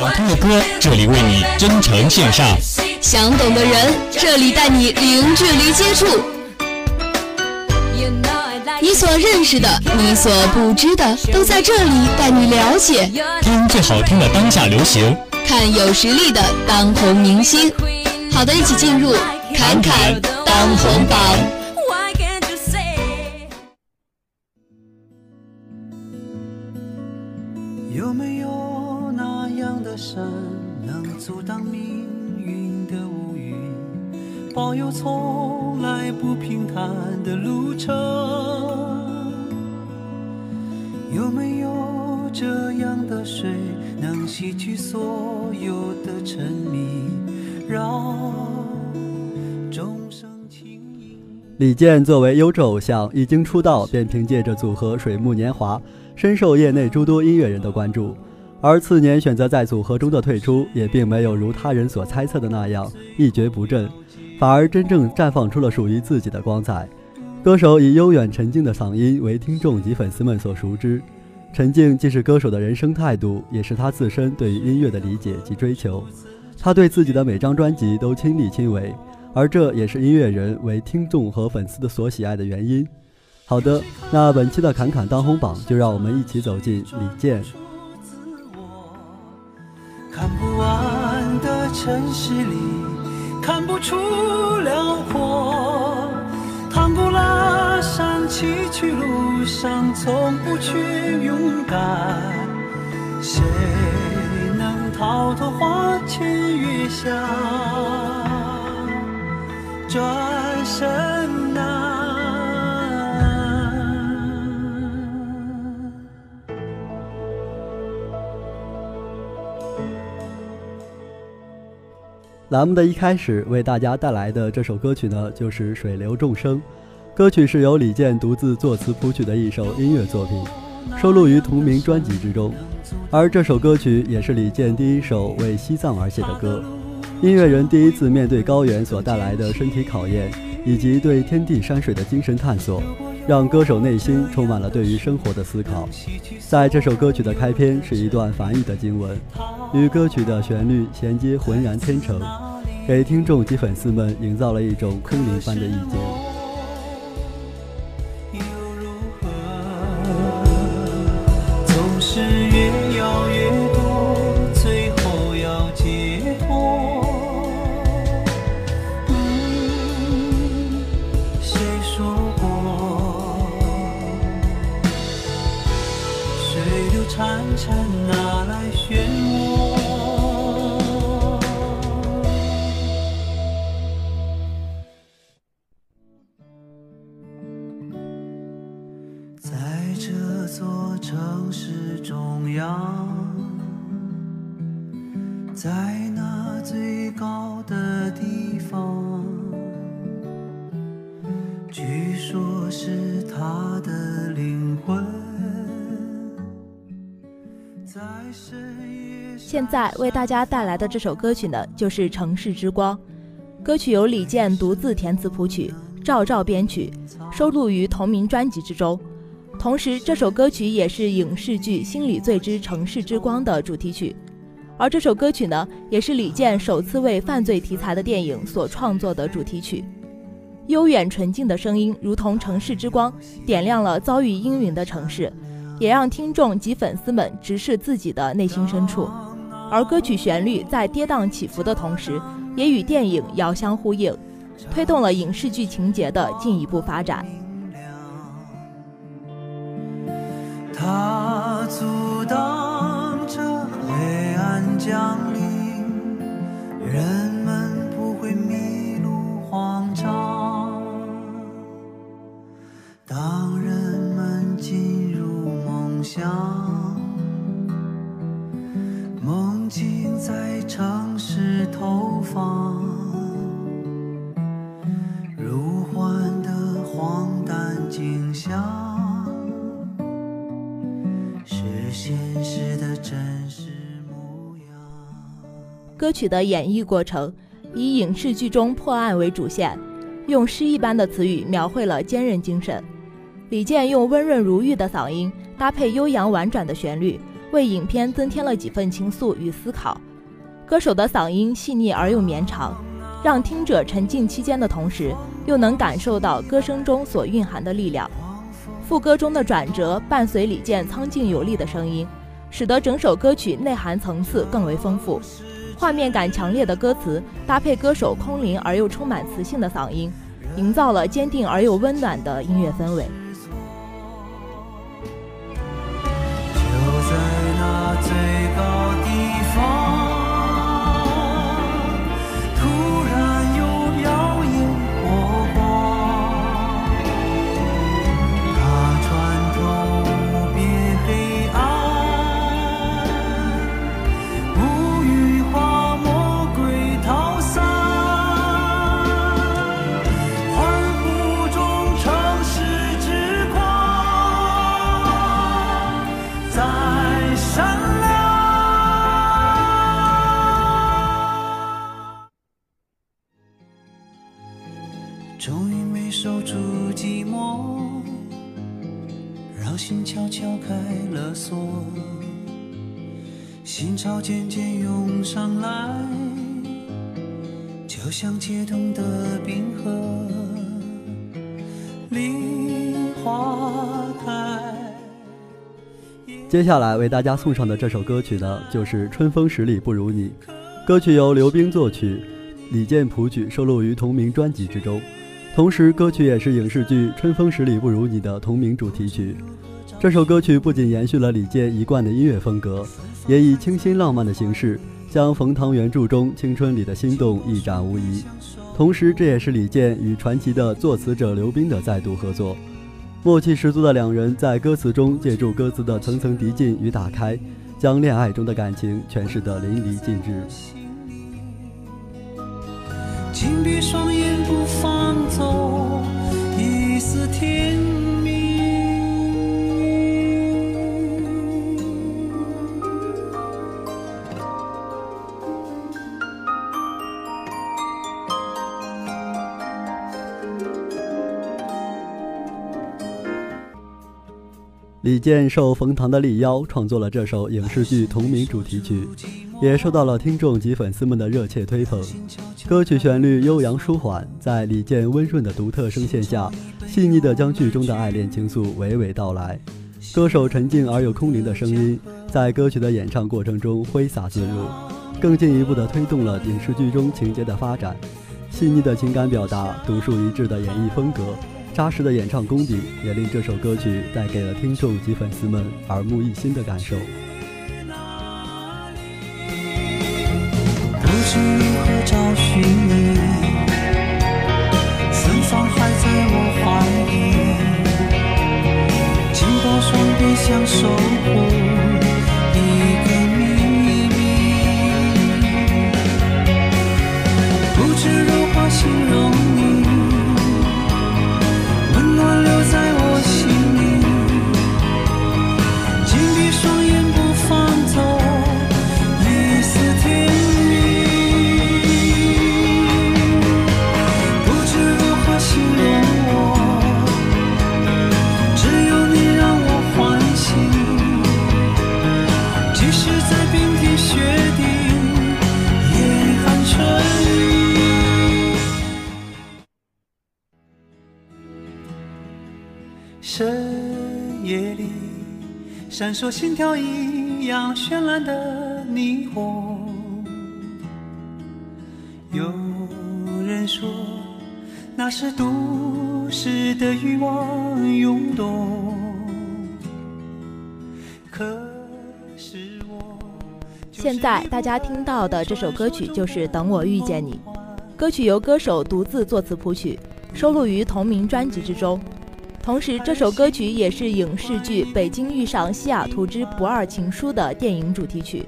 想听的歌，这里为你真诚献上；想懂的人，这里带你零距离接触。你所认识的，你所不知的，都在这里带你了解。听最好听的当下流行，看有实力的当红明星。好的，一起进入侃侃当红榜。有没有那样的山，能阻挡命运的乌云，保佑从来不平坦的路程？有没有这样的水，能洗去所有的沉迷，让？李健作为优质偶像，一经出道便凭借着组合水木年华，深受业内诸多音乐人的关注。而次年选择在组合中的退出，也并没有如他人所猜测的那样一蹶不振。反而真正绽放出了属于自己的光彩。歌手以悠远沉静的嗓音为听众及粉丝们所熟知。沉静既是歌手的人生态度，也是他自身对于音乐的理解及追求。他对自己的每张专辑都亲力亲为，而这也是音乐人为听众和粉丝的所喜爱的原因。好的，那本期的侃侃当红榜，就让我们一起走进李健。看不完的城市里。看不出辽阔，唐古拉山崎岖路上从不去勇敢，谁能逃脱花前月下？转身难。栏目的一开始为大家带来的这首歌曲呢，就是《水流众生》。歌曲是由李健独自作词谱曲的一首音乐作品，收录于同名专辑之中。而这首歌曲也是李健第一首为西藏而写的歌。音乐人第一次面对高原所带来的身体考验，以及对天地山水的精神探索，让歌手内心充满了对于生活的思考。在这首歌曲的开篇是一段梵语的经文。与歌曲的旋律衔接，浑然天成，给听众及粉丝们营造了一种空灵般的意境。现在为大家带来的这首歌曲呢，就是《城市之光》。歌曲由李健独自填词谱曲，赵照编曲，收录于同名专辑之中。同时，这首歌曲也是影视剧《心理罪之城市之光》的主题曲。而这首歌曲呢，也是李健首次为犯罪题材的电影所创作的主题曲。悠远纯净的声音，如同城市之光，点亮了遭遇阴云的城市，也让听众及粉丝们直视自己的内心深处。而歌曲旋律在跌宕起伏的同时，也与电影遥相呼应，推动了影视剧情节的进一步发展。它阻挡着黑暗降临，在城市投放，如幻的荒诞景象，是现实的真实模样。歌曲的演绎过程以影视剧中破案为主线，用诗一般的词语描绘了坚韧精神。李健用温润如玉的嗓音搭配悠扬婉转的旋律，为影片增添了几分情愫与思考。歌手的嗓音细腻而又绵长，让听者沉浸期间的同时，又能感受到歌声中所蕴含的力量。副歌中的转折伴随李健苍劲有力的声音，使得整首歌曲内涵层次更为丰富。画面感强烈的歌词搭配歌手空灵而又充满磁性的嗓音，营造了坚定而又温暖的音乐氛围。心潮渐渐涌上来，就像解冻的冰河，梨花开。接下来为大家送上的这首歌曲呢，就是《春风十里不如你》。歌曲由刘冰作曲，李健谱曲，收录于同名专辑之中。同时，歌曲也是影视剧《春风十里不如你》的同名主题曲。这首歌曲不仅延续了李健一贯的音乐风格，也以清新浪漫的形式，将冯唐原著中青春里的心动一展无遗。同时，这也是李健与传奇的作词者刘冰的再度合作，默契十足的两人在歌词中借助歌词的层层递进与打开，将恋爱中的感情诠释得淋漓尽致。紧闭双眼，不放走李健受冯唐的力邀，创作了这首影视剧同名主题曲，也受到了听众及粉丝们的热切推捧。歌曲旋律悠扬舒缓，在李健温润的独特声线下，细腻地将剧中的爱恋情愫娓娓道来。歌手沉静而又空灵的声音，在歌曲的演唱过程中挥洒自如，更进一步地推动了影视剧中情节的发展。细腻的情感表达，独树一帜的演绎风格。扎实的演唱功底，也令这首歌曲带给了听众及粉丝们耳目一新的感受。不知如何找寻你，芬芳还在我怀里，紧抱双臂想守护一个秘密，不知如何形容。深夜里闪烁心跳一样绚烂的霓虹。有人说那是都市的欲望涌动，可是我。现在大家听到的这首歌曲就是《等我遇见你》，歌曲由歌手独自作词谱曲，收录于同名专辑之中。同时，这首歌曲也是影视剧《北京遇上西雅图之不二情书》的电影主题曲。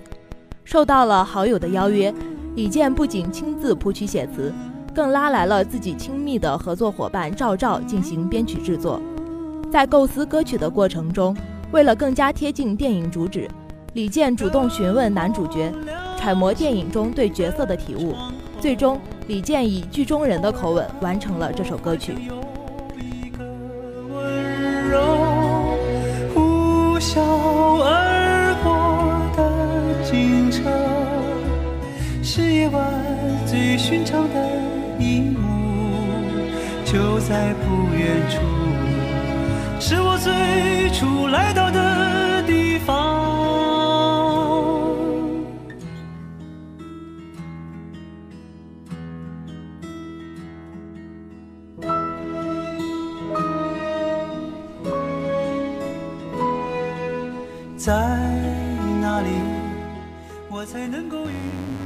受到了好友的邀约，李健不仅亲自谱曲写词，更拉来了自己亲密的合作伙伴赵照进行编曲制作。在构思歌曲的过程中，为了更加贴近电影主旨，李健主动询问男主角，揣摩电影中对角色的体悟，最终李健以剧中人的口吻完成了这首歌曲。的一幕，就在不远处，是我最初来到的地方。在哪里，我才能够与？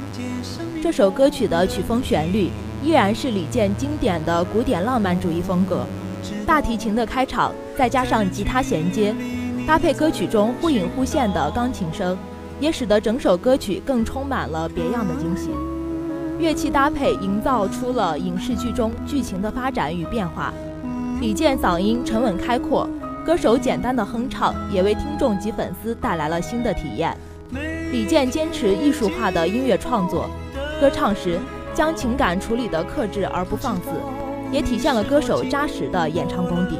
这首歌曲的曲风旋律依然是李健经典的古典浪漫主义风格，大提琴的开场再加上吉他衔接，搭配歌曲中忽隐忽现的钢琴声，也使得整首歌曲更充满了别样的惊喜。乐器搭配营造出了影视剧中剧情的发展与变化。李健嗓音沉稳开阔，歌手简单的哼唱也为听众及粉丝带来了新的体验。李健坚持艺术化的音乐创作，歌唱时将情感处理得克制而不放肆，也体现了歌手扎实的演唱功底。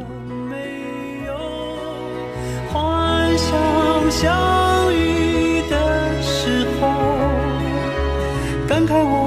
幻想相遇的时候，感慨我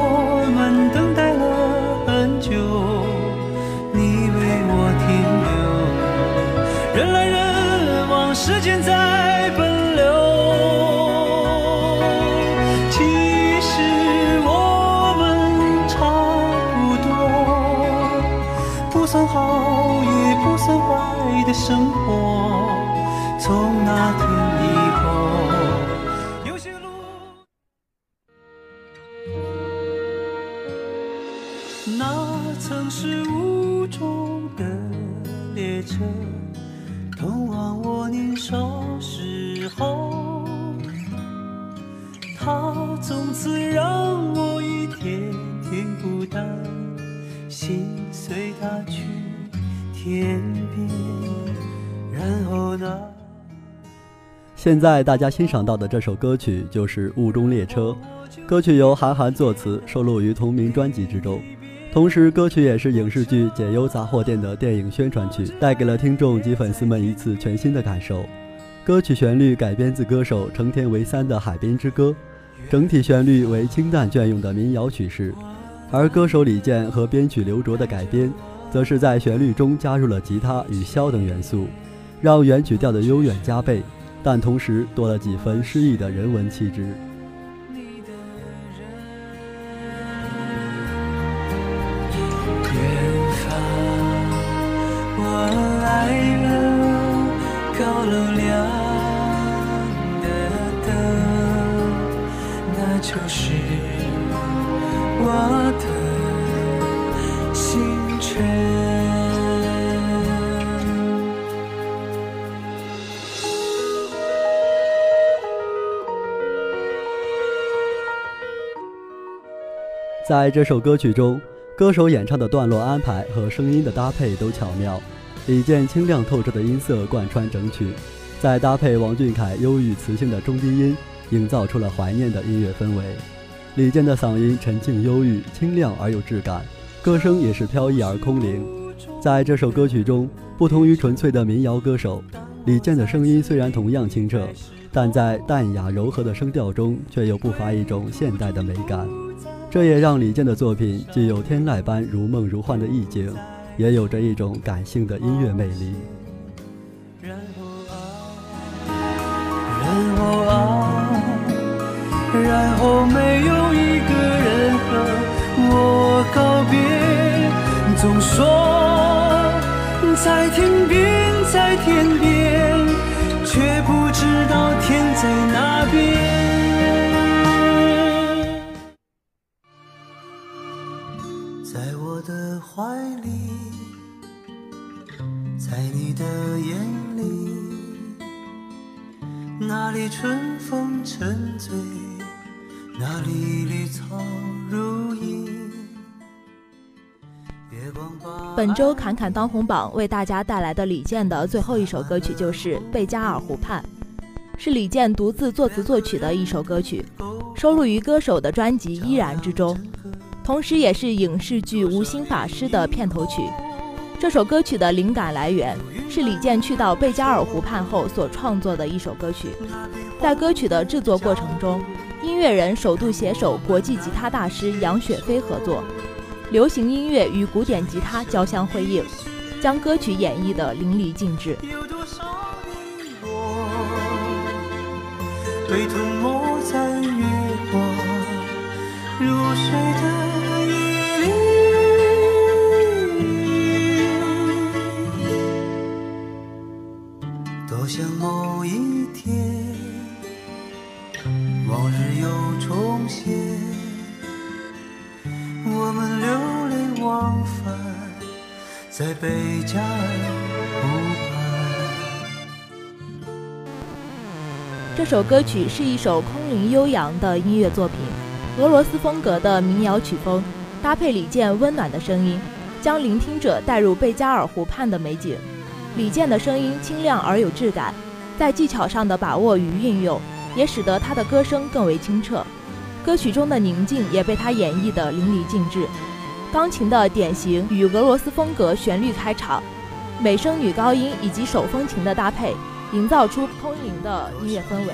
从此让我一天天孤单，心随它去天边。然后呢？现在大家欣赏到的这首歌曲就是《雾中列车》，歌曲由韩寒作词，收录于同名专辑之中。同时，歌曲也是影视剧《解忧杂货店》的电影宣传曲，带给了听众及粉丝们一次全新的感受。歌曲旋律改编自歌手成田唯三的《海边之歌》，整体旋律为清淡隽永的民谣曲式，而歌手李健和编曲刘卓的改编，则是在旋律中加入了吉他与箫等元素。让原曲调的悠远加倍，但同时多了几分诗意的人文气质。就是我的星辰。在这首歌曲中，歌手演唱的段落安排和声音的搭配都巧妙，李健清亮透彻的音色贯穿整曲，再搭配王俊凯忧郁磁性的中低音，营造出了怀念的音乐氛围。李健的嗓音沉静忧郁、清亮而有质感，歌声也是飘逸而空灵。在这首歌曲中，不同于纯粹的民谣歌手，李健的声音虽然同样清澈，但在淡雅柔和的声调中，却又不乏一种现代的美感。这也让李健的作品既有天籁般如梦如幻的意境，也有着一种感性的音乐魅力。然后没有一个人和我告别，总说在天边，在天边，却不知道天在哪边。在我的怀里，在你的眼里，那里春风沉醉，那里绿草如茵。本周侃侃当红榜为大家带来的李健的最后一首歌曲就是《贝加尔湖畔》，是李健独自作词作曲的一首歌曲，收录于歌手的专辑《依然》之中。同时也是影视剧《无心法师》的片头曲。这首歌曲的灵感来源是李健去到贝加尔湖畔后所创作的一首歌曲。在歌曲的制作过程中，音乐人首度携手国际吉他大师杨雪飞合作，流行音乐与古典吉他交相辉映，将歌曲演绎得淋漓尽致。被吞没在贝加尔湖。这首歌曲是一首空灵悠扬的音乐作品，俄罗斯风格的民谣曲风，搭配李健温暖的声音，将聆听者带入贝加尔湖畔的美景。李健的声音清亮而有质感，在技巧上的把握与运用，也使得他的歌声更为清澈。歌曲中的宁静也被他演绎得淋漓尽致。钢琴的典型与俄罗斯风格旋律开场，美声女高音以及手风琴的搭配。营造出空灵的音乐氛围，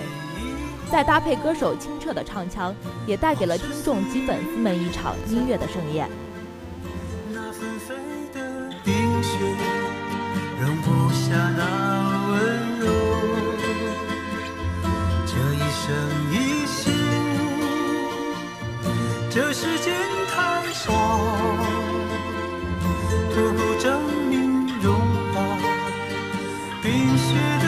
再搭配歌手清澈的唱腔，也带给了听众及粉丝们一场音乐的盛宴。那纷飞的冰雪容不下那温柔，这一生一世，这时间太少，足够证明融化冰雪。